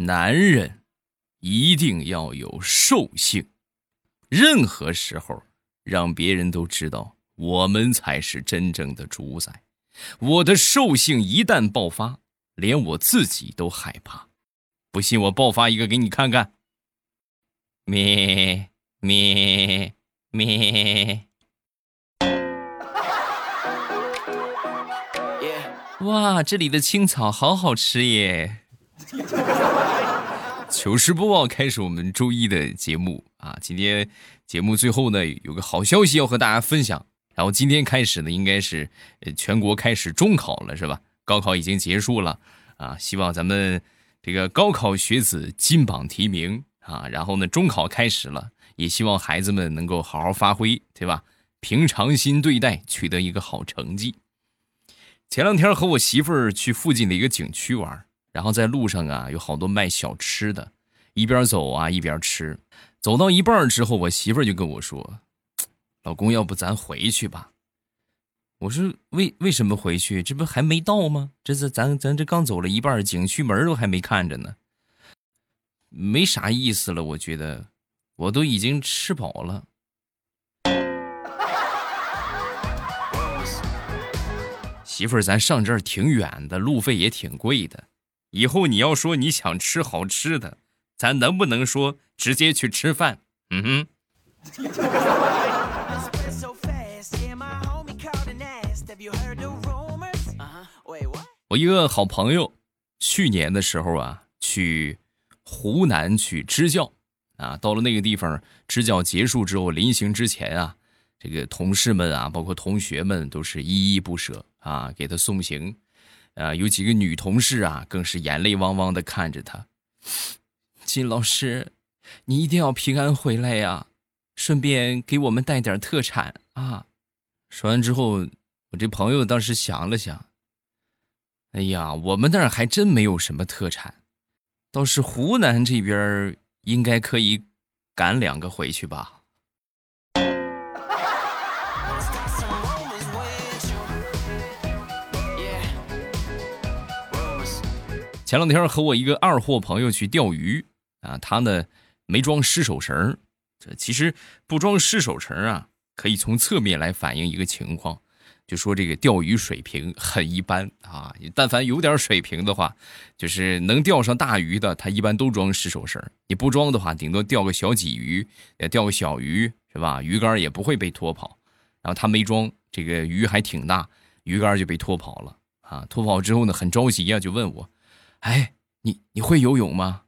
男人一定要有兽性，任何时候让别人都知道我们才是真正的主宰。我的兽性一旦爆发，连我自己都害怕。不信我爆发一个给你看看。咩咩咩！哇，这里的青草好好吃耶！糗事播报开始，我们周一的节目啊，今天节目最后呢有个好消息要和大家分享。然后今天开始呢，应该是全国开始中考了，是吧？高考已经结束了啊，希望咱们这个高考学子金榜题名啊。然后呢，中考开始了，也希望孩子们能够好好发挥，对吧？平常心对待，取得一个好成绩。前两天和我媳妇儿去附近的一个景区玩，然后在路上啊有好多卖小吃的，一边走啊一边吃。走到一半之后，我媳妇儿就跟我说：“ 老公，要不咱回去吧？”我说：“为为什么回去？这不还没到吗？这是咱咱这刚走了一半，景区门都还没看着呢，没啥意思了。我觉得我都已经吃饱了。”媳妇儿，咱上这儿挺远的，路费也挺贵的。以后你要说你想吃好吃的，咱能不能说直接去吃饭？嗯哼。我一个好朋友，去年的时候啊，去湖南去支教啊，到了那个地方支教结束之后，临行之前啊，这个同事们啊，包括同学们都是依依不舍。啊，给他送行，啊，有几个女同事啊，更是眼泪汪汪的看着他。金老师，你一定要平安回来呀，顺便给我们带点特产啊。说完之后，我这朋友当时想了想，哎呀，我们那儿还真没有什么特产，倒是湖南这边应该可以赶两个回去吧。前两天和我一个二货朋友去钓鱼啊，他呢没装湿手绳这其实不装湿手绳啊，可以从侧面来反映一个情况，就说这个钓鱼水平很一般啊。但凡有点水平的话，就是能钓上大鱼的，他一般都装湿手绳你不装的话，顶多钓个小鲫鱼，也钓个小鱼，是吧？鱼竿也不会被拖跑。然后他没装，这个鱼还挺大，鱼竿就被拖跑了啊。拖跑之后呢，很着急呀，就问我。哎，你你会游泳吗？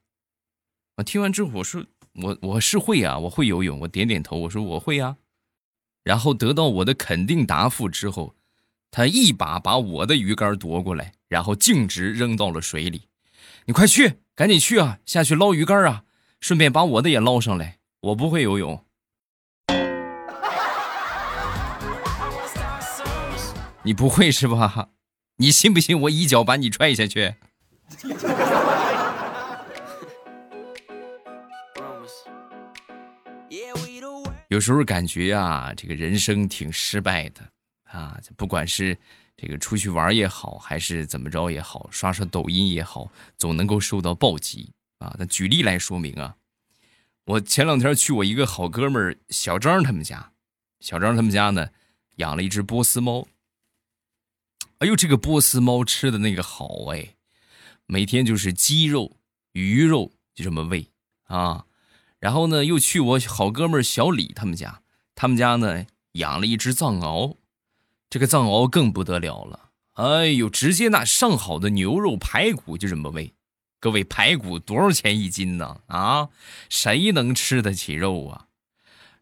我听完之后，我说我我是会啊，我会游泳。我点点头，我说我会啊。然后得到我的肯定答复之后，他一把把我的鱼竿夺过来，然后径直扔到了水里。你快去，赶紧去啊，下去捞鱼竿啊，顺便把我的也捞上来。我不会游泳，你不会是吧？你信不信我一脚把你踹下去？有时候感觉呀，这个人生挺失败的啊！不管是这个出去玩也好，还是怎么着也好，刷刷抖音也好，总能够受到暴击啊！那举例来说明啊，我前两天去我一个好哥们儿小张他们家，小张他们家呢养了一只波斯猫。哎呦，这个波斯猫吃的那个好哎！每天就是鸡肉、鱼肉就这么喂啊，然后呢，又去我好哥们小李他们家，他们家呢养了一只藏獒，这个藏獒更不得了了，哎呦，直接那上好的牛肉排骨就这么喂，各位排骨多少钱一斤呢？啊，谁能吃得起肉啊？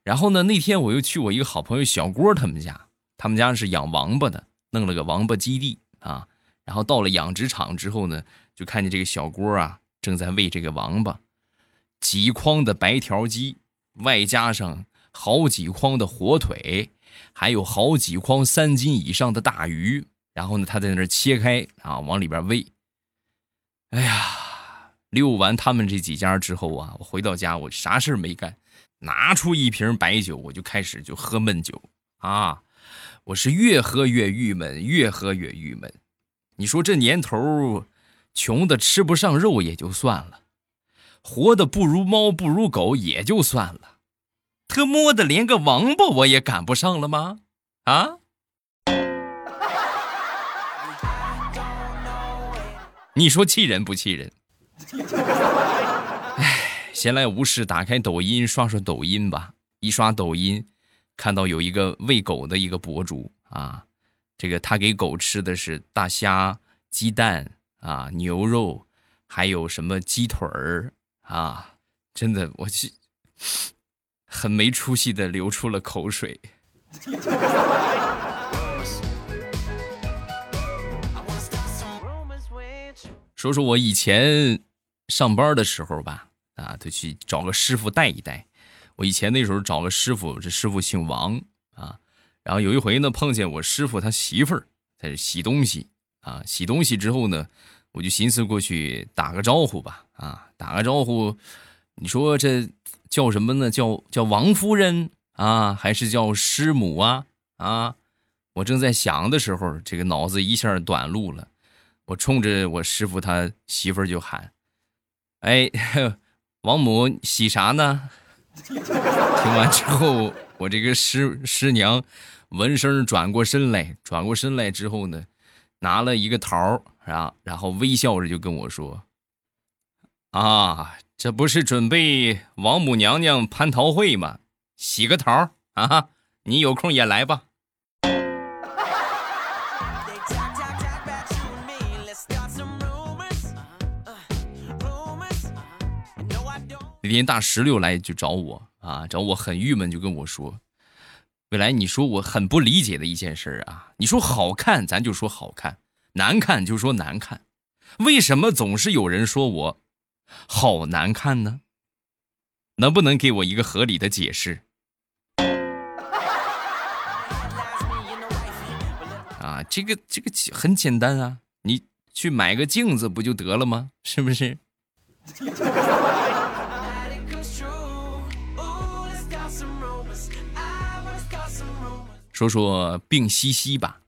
然后呢，那天我又去我一个好朋友小郭他们家，他们家是养王八的，弄了个王八基地啊，然后到了养殖场之后呢。就看见这个小锅啊，正在喂这个王八，几筐的白条鸡，外加上好几筐的火腿，还有好几筐三斤以上的大鱼。然后呢，他在那切开啊，往里边喂。哎呀，遛完他们这几家之后啊，我回到家，我啥事没干，拿出一瓶白酒，我就开始就喝闷酒啊。我是越喝越郁闷，越喝越郁闷。你说这年头。穷的吃不上肉也就算了，活的不如猫不如狗也就算了，特么的连个王八我也赶不上了吗？啊？你说气人不气人？哎，闲来无事，打开抖音刷刷抖音吧。一刷抖音，看到有一个喂狗的一个博主啊，这个他给狗吃的是大虾、鸡蛋啊、牛肉，还有什么鸡腿儿啊，真的，我去，很没出息的流出了口水。说说我以前上班的时候吧，啊，得去找个师傅带一带。我以前那时候找个师傅，这师傅姓王啊。然后有一回呢，碰见我师傅他媳妇儿在这洗东西啊。洗东西之后呢，我就寻思过去打个招呼吧，啊，打个招呼。你说这叫什么呢？叫叫王夫人啊，还是叫师母啊？啊，我正在想的时候，这个脑子一下短路了。我冲着我师傅他媳妇儿就喊：“哎，王母洗啥呢？” 听完之后，我这个师师娘闻声转过身来，转过身来之后呢，拿了一个桃儿啊，然后微笑着就跟我说：“啊，这不是准备王母娘娘蟠桃会吗？洗个桃儿啊，你有空也来吧。”那天大石榴来就找我啊，找我很郁闷，就跟我说：“未来，你说我很不理解的一件事啊，你说好看咱就说好看，难看就说难看，为什么总是有人说我好难看呢？能不能给我一个合理的解释？”啊，这个这个很简单啊，你去买个镜子不就得了吗？是不是？说说病西西吧，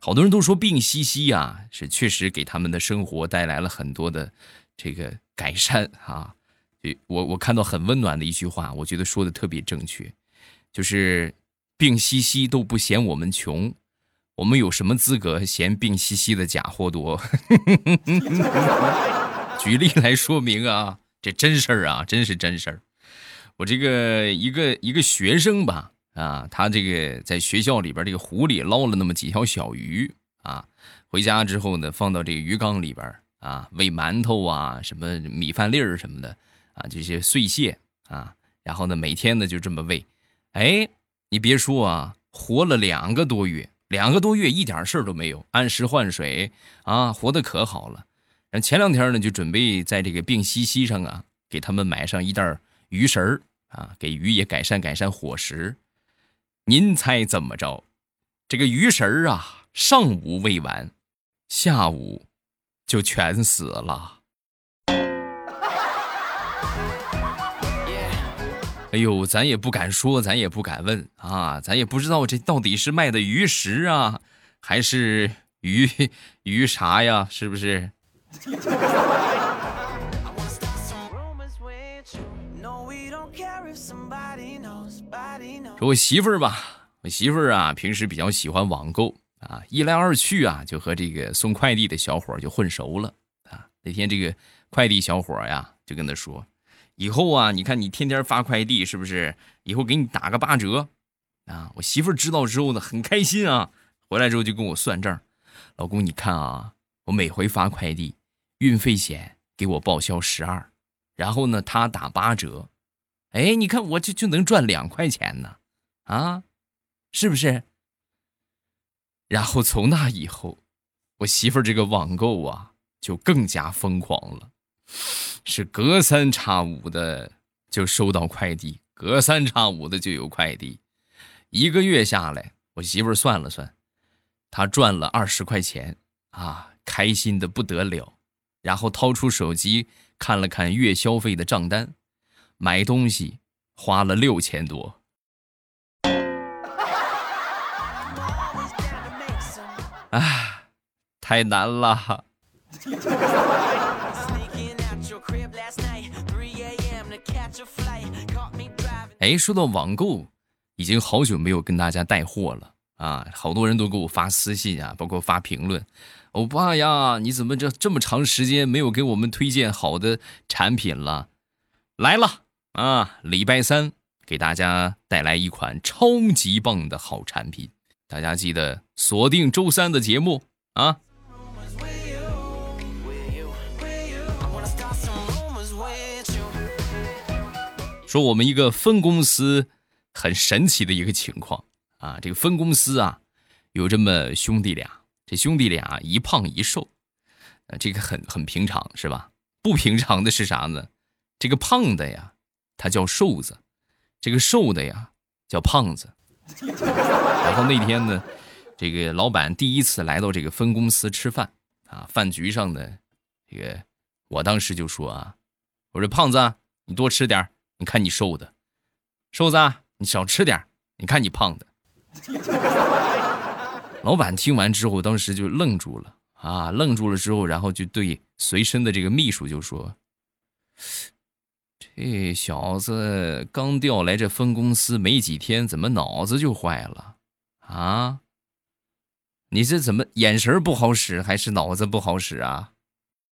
好多人都说病西西啊，是确实给他们的生活带来了很多的这个改善啊。我我看到很温暖的一句话，我觉得说的特别正确，就是病西西都不嫌我们穷，我们有什么资格嫌病西西的假货多？举例来说明啊，这真事儿啊，真是真事儿。我这个一个一个学生吧。啊，他这个在学校里边这个湖里捞了那么几条小鱼啊，回家之后呢，放到这个鱼缸里边啊，喂馒头啊，什么米饭粒儿什么的啊，这些碎屑啊，然后呢，每天呢就这么喂，哎，你别说啊，活了两个多月，两个多月一点事儿都没有，按时换水啊，活得可好了。然后前两天呢，就准备在这个病西西上啊，给他们买上一袋鱼食儿啊，给鱼也改善改善伙食。您猜怎么着？这个鱼食儿啊，上午喂完，下午就全死了。哎呦，咱也不敢说，咱也不敢问啊，咱也不知道这到底是卖的鱼食啊，还是鱼鱼啥呀？是不是？说我媳妇儿吧，我媳妇儿啊，平时比较喜欢网购啊，一来二去啊，就和这个送快递的小伙就混熟了啊。那天这个快递小伙呀，就跟他说：“以后啊，你看你天天发快递，是不是？以后给你打个八折啊。”我媳妇儿知道之后呢，很开心啊，回来之后就跟我算账：“老公，你看啊，我每回发快递，运费险给我报销十二，然后呢，他打八折，哎，你看我就就能赚两块钱呢。”啊，是不是？然后从那以后，我媳妇儿这个网购啊，就更加疯狂了，是隔三差五的就收到快递，隔三差五的就有快递。一个月下来，我媳妇儿算了算，她赚了二十块钱啊，开心的不得了。然后掏出手机看了看月消费的账单，买东西花了六千多。啊，太难了。哎，说到网购，已经好久没有跟大家带货了啊！好多人都给我发私信啊，包括发评论。欧巴呀，你怎么这这么长时间没有给我们推荐好的产品了？来了啊！礼拜三给大家带来一款超级棒的好产品，大家记得锁定周三的节目啊！说我们一个分公司很神奇的一个情况啊，这个分公司啊有这么兄弟俩，这兄弟俩一胖一瘦，呃，这个很很平常是吧？不平常的是啥呢？这个胖的呀，他叫瘦子；这个瘦的呀，叫胖子。然后那天呢，这个老板第一次来到这个分公司吃饭啊，饭局上呢，这个我当时就说啊，我说胖子，你多吃点你看你瘦的，瘦子，你少吃点你看你胖的。老板听完之后，当时就愣住了啊，愣住了之后，然后就对随身的这个秘书就说：“这小子刚调来这分公司没几天，怎么脑子就坏了啊？你这怎么眼神不好使，还是脑子不好使啊？”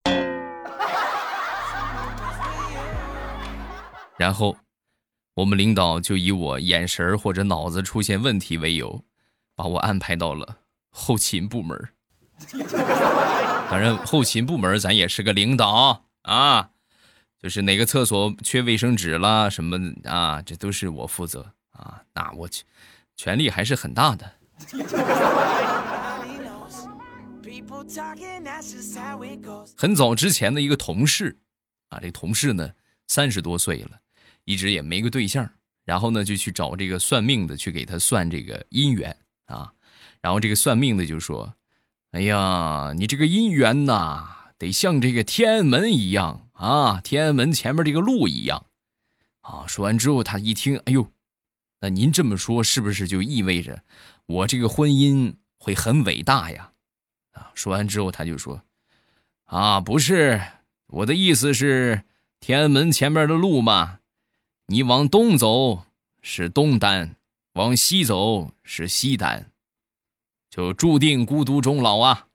然后，我们领导就以我眼神或者脑子出现问题为由，把我安排到了后勤部门。反正后勤部门咱也是个领导啊，就是哪个厕所缺卫生纸了什么啊，这都是我负责啊。那我去，权力还是很大的。很早之前的一个同事啊，这同事呢三十多岁了。一直也没个对象，然后呢就去找这个算命的去给他算这个姻缘啊，然后这个算命的就说：“哎呀，你这个姻缘呐，得像这个天安门一样啊，天安门前面这个路一样啊。”说完之后，他一听，哎呦，那您这么说是不是就意味着我这个婚姻会很伟大呀？啊，说完之后他就说：“啊，不是，我的意思是天安门前面的路嘛。”你往东走是东单，往西走是西单，就注定孤独终老啊！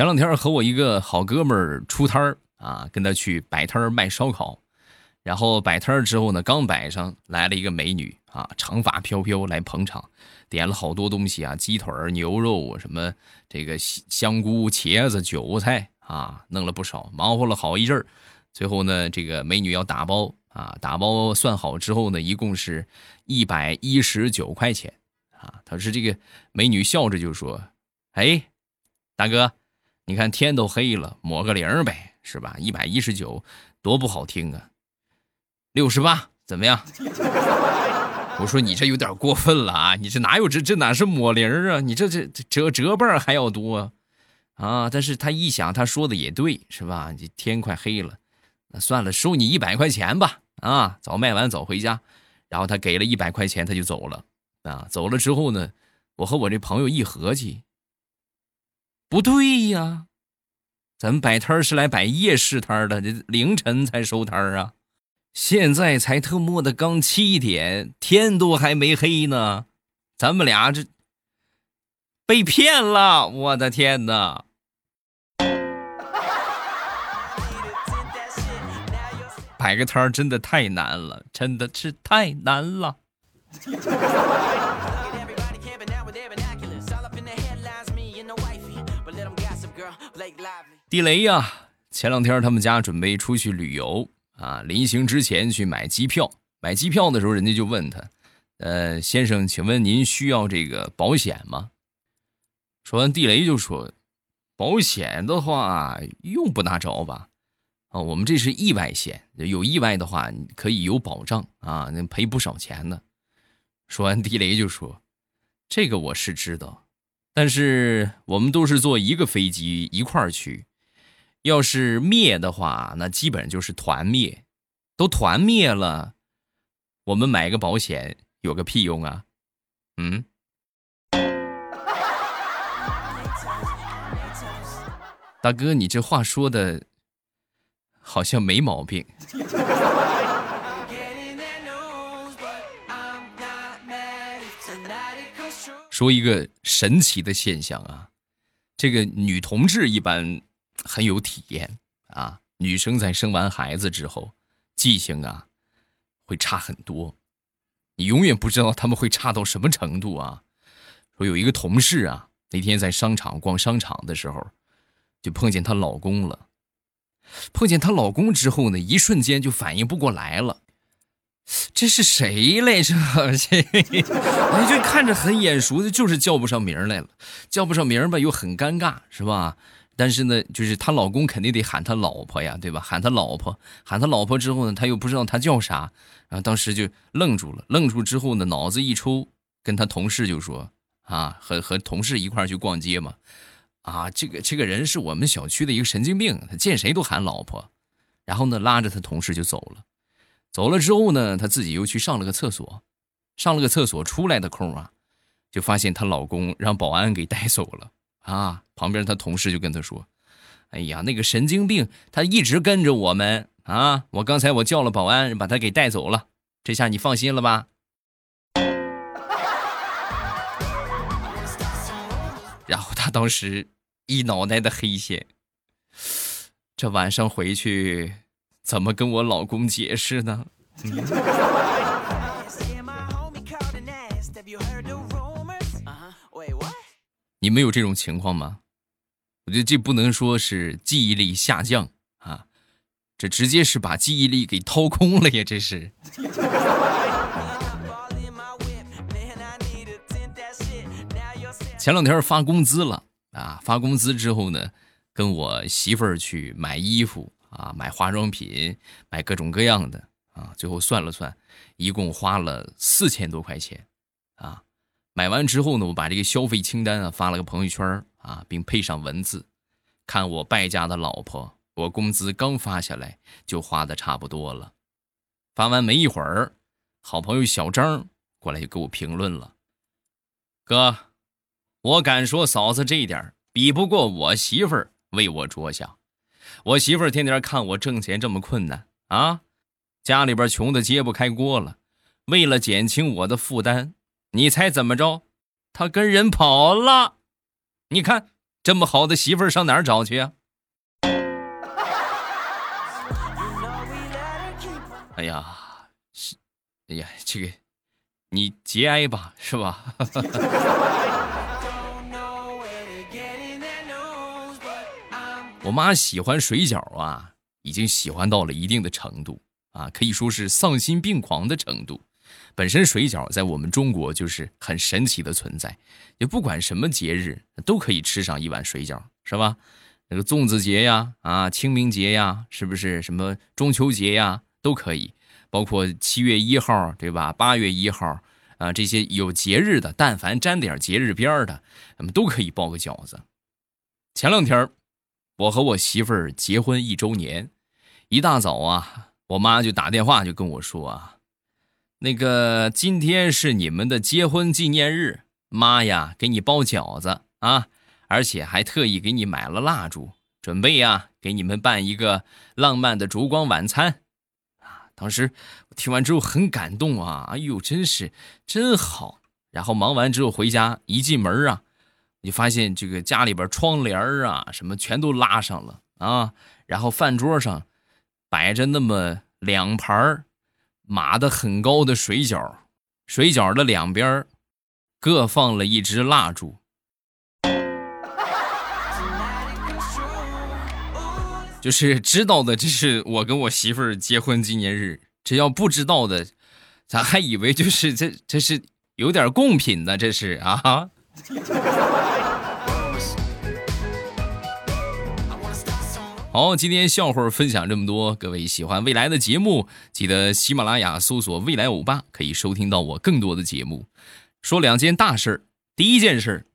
前两天和我一个好哥们儿出摊儿啊，跟他去摆摊儿卖烧烤，然后摆摊儿之后呢，刚摆上来了一个美女啊，长发飘飘来捧场。点了好多东西啊，鸡腿牛肉什么，这个香菇、茄子、韭菜啊，弄了不少，忙活了好一阵儿。最后呢，这个美女要打包啊，打包算好之后呢，一共是一百一十九块钱啊。他是这个美女笑着就说：“哎，大哥，你看天都黑了，抹个零呗，是吧？一百一十九，多不好听啊。六十八，怎么样？” 我说你这有点过分了啊！你这哪有这这哪是抹零啊？你这这折折半还要多啊！但是他一想，他说的也对，是吧？这天快黑了，那算了，收你一百块钱吧。啊，早卖完早回家。然后他给了一百块钱，他就走了。啊，走了之后呢，我和我这朋友一合计，不对呀，咱们摆摊是来摆夜市摊的，这凌晨才收摊啊。现在才特么的刚七点，天都还没黑呢，咱们俩这被骗了！我的天哪！摆个摊真的太难了，真的是太难了。地雷呀！前两天他们家准备出去旅游。啊，临行之前去买机票，买机票的时候，人家就问他：“呃，先生，请问您需要这个保险吗？”说完，地雷就说：“保险的话用不拿着吧？啊，我们这是意外险，有意外的话可以有保障啊，能赔不少钱呢。”说完，地雷就说：“这个我是知道，但是我们都是坐一个飞机一块儿去。”要是灭的话，那基本就是团灭，都团灭了，我们买个保险有个屁用啊！嗯。大哥，你这话说的，好像没毛病。说一个神奇的现象啊，这个女同志一般很有体验啊。女生在生完孩子之后，记性啊会差很多，你永远不知道他们会差到什么程度啊。说有一个同事啊，那天在商场逛商场的时候，就碰见她老公了。碰见她老公之后呢，一瞬间就反应不过来了。这是谁来着？这哎，就看着很眼熟的，就是叫不上名来了。叫不上名吧，又很尴尬，是吧？但是呢，就是她老公肯定得喊她老婆呀，对吧？喊她老婆，喊她老婆之后呢，她又不知道她叫啥，然后当时就愣住了。愣住之后呢，脑子一抽，跟她同事就说：“啊，和和同事一块去逛街嘛，啊，这个这个人是我们小区的一个神经病，他见谁都喊老婆。”然后呢，拉着他同事就走了。走了之后呢，她自己又去上了个厕所，上了个厕所出来的空啊，就发现她老公让保安给带走了啊。旁边她同事就跟她说：“哎呀，那个神经病，他一直跟着我们啊！我刚才我叫了保安，把他给带走了。这下你放心了吧？”然后她当时一脑袋的黑线，这晚上回去。怎么跟我老公解释呢？你们有这种情况吗？我觉得这不能说是记忆力下降啊，这直接是把记忆力给掏空了呀！这是。前两天发工资了啊，发工资之后呢，跟我媳妇儿去买衣服。啊，买化妆品，买各种各样的啊，最后算了算，一共花了四千多块钱，啊，买完之后呢，我把这个消费清单啊发了个朋友圈啊，并配上文字，看我败家的老婆，我工资刚发下来就花的差不多了。发完没一会儿，好朋友小张过来就给我评论了，哥，我敢说嫂子这一点比不过我媳妇儿为我着想。我媳妇儿天天看我挣钱这么困难啊，家里边穷的揭不开锅了。为了减轻我的负担，你猜怎么着？她跟人跑了。你看这么好的媳妇儿上哪儿找去啊？哎呀，是，哎呀，这个你节哀吧，是吧？我妈喜欢水饺啊，已经喜欢到了一定的程度啊，可以说是丧心病狂的程度。本身水饺在我们中国就是很神奇的存在，也不管什么节日都可以吃上一碗水饺，是吧？那个粽子节呀，啊，清明节呀，是不是什么中秋节呀，都可以。包括七月一号，对吧？八月一号啊，这些有节日的，但凡沾点节日边的，咱们都可以包个饺子。前两天我和我媳妇儿结婚一周年，一大早啊，我妈就打电话就跟我说啊，那个今天是你们的结婚纪念日，妈呀，给你包饺子啊，而且还特意给你买了蜡烛，准备呀给你们办一个浪漫的烛光晚餐，啊，当时听完之后很感动啊，哎呦，真是真好。然后忙完之后回家，一进门啊。你发现这个家里边窗帘啊，什么全都拉上了啊，然后饭桌上摆着那么两盘码的很高的水饺，水饺的两边各放了一支蜡烛。就是知道的，这是我跟我媳妇儿结婚纪念日。这要不知道的，咱还以为就是这这是有点贡品呢，这是啊。好，今天笑话分享这么多，各位喜欢未来的节目，记得喜马拉雅搜索“未来欧巴”，可以收听到我更多的节目。说两件大事第一件事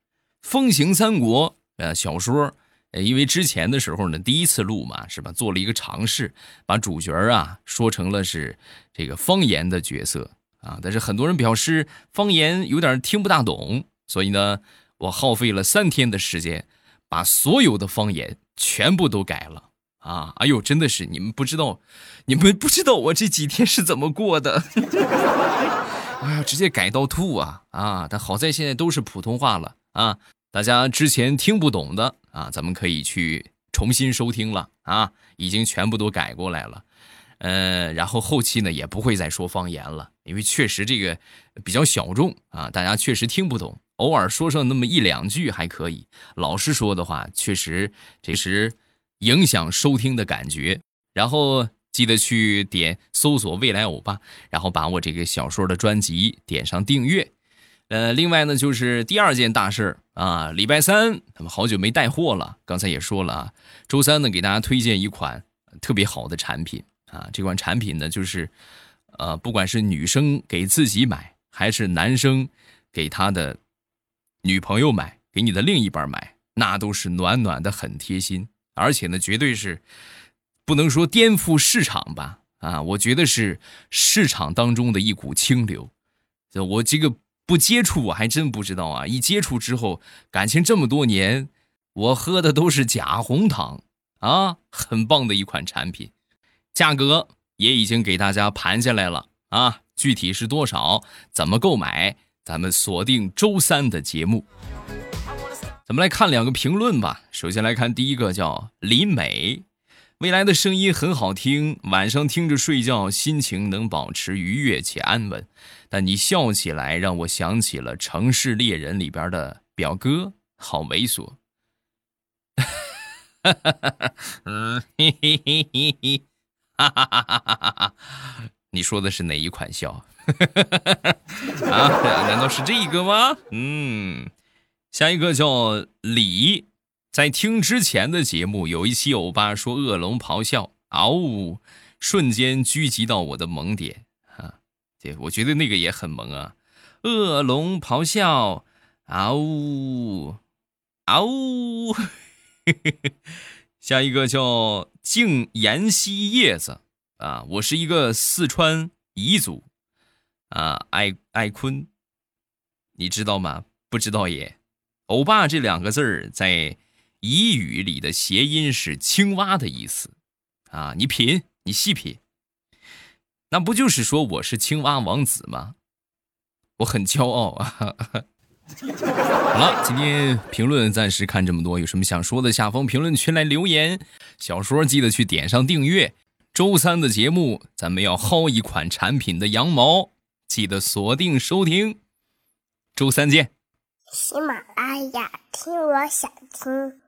风行三国》呃小说，呃，因为之前的时候呢，第一次录嘛，是吧？做了一个尝试，把主角啊说成了是这个方言的角色啊，但是很多人表示方言有点听不大懂，所以呢，我耗费了三天的时间，把所有的方言。全部都改了啊！哎呦，真的是你们不知道，你们不知道我这几天是怎么过的。哎呀，直接改到吐啊啊！但好在现在都是普通话了啊，大家之前听不懂的啊，咱们可以去重新收听了啊，已经全部都改过来了。嗯，然后后期呢也不会再说方言了，因为确实这个比较小众啊，大家确实听不懂，偶尔说上那么一两句还可以，老是说的话确实这时影响收听的感觉。然后记得去点搜索“未来欧巴”，然后把我这个小说的专辑点上订阅。呃，另外呢就是第二件大事啊，礼拜三他们好久没带货了，刚才也说了啊，周三呢给大家推荐一款特别好的产品。啊，这款产品呢，就是，呃，不管是女生给自己买，还是男生给他的女朋友买，给你的另一半买，那都是暖暖的，很贴心。而且呢，绝对是不能说颠覆市场吧？啊，我觉得是市场当中的一股清流。我这个不接触，我还真不知道啊。一接触之后，感情这么多年，我喝的都是假红糖啊，很棒的一款产品。价格也已经给大家盘下来了啊，具体是多少，怎么购买，咱们锁定周三的节目。咱们来看两个评论吧。首先来看第一个，叫林美，未来的声音很好听，晚上听着睡觉，心情能保持愉悦且安稳。但你笑起来让我想起了《城市猎人》里边的表哥，好猥琐。嗯，嘿嘿嘿嘿嘿。哈哈哈哈哈哈！你说的是哪一款笑？啊？难道是这个吗？嗯，下一个叫李，在听之前的节目有一期欧巴说恶龙咆哮，嗷呜，瞬间狙击到我的萌点啊！对我觉得那个也很萌啊，恶龙咆哮，嗷呜，嗷呜。下一个叫静妍希叶子啊，我是一个四川彝族啊，爱爱坤，你知道吗？不知道也。欧巴这两个字儿在彝语里的谐音是青蛙的意思啊，你品，你细品，那不就是说我是青蛙王子吗？我很骄傲啊。好了，今天评论暂时看这么多，有什么想说的，下方评论区来留言。小说记得去点上订阅。周三的节目，咱们要薅一款产品的羊毛，记得锁定收听。周三见。喜马拉雅，听我想听。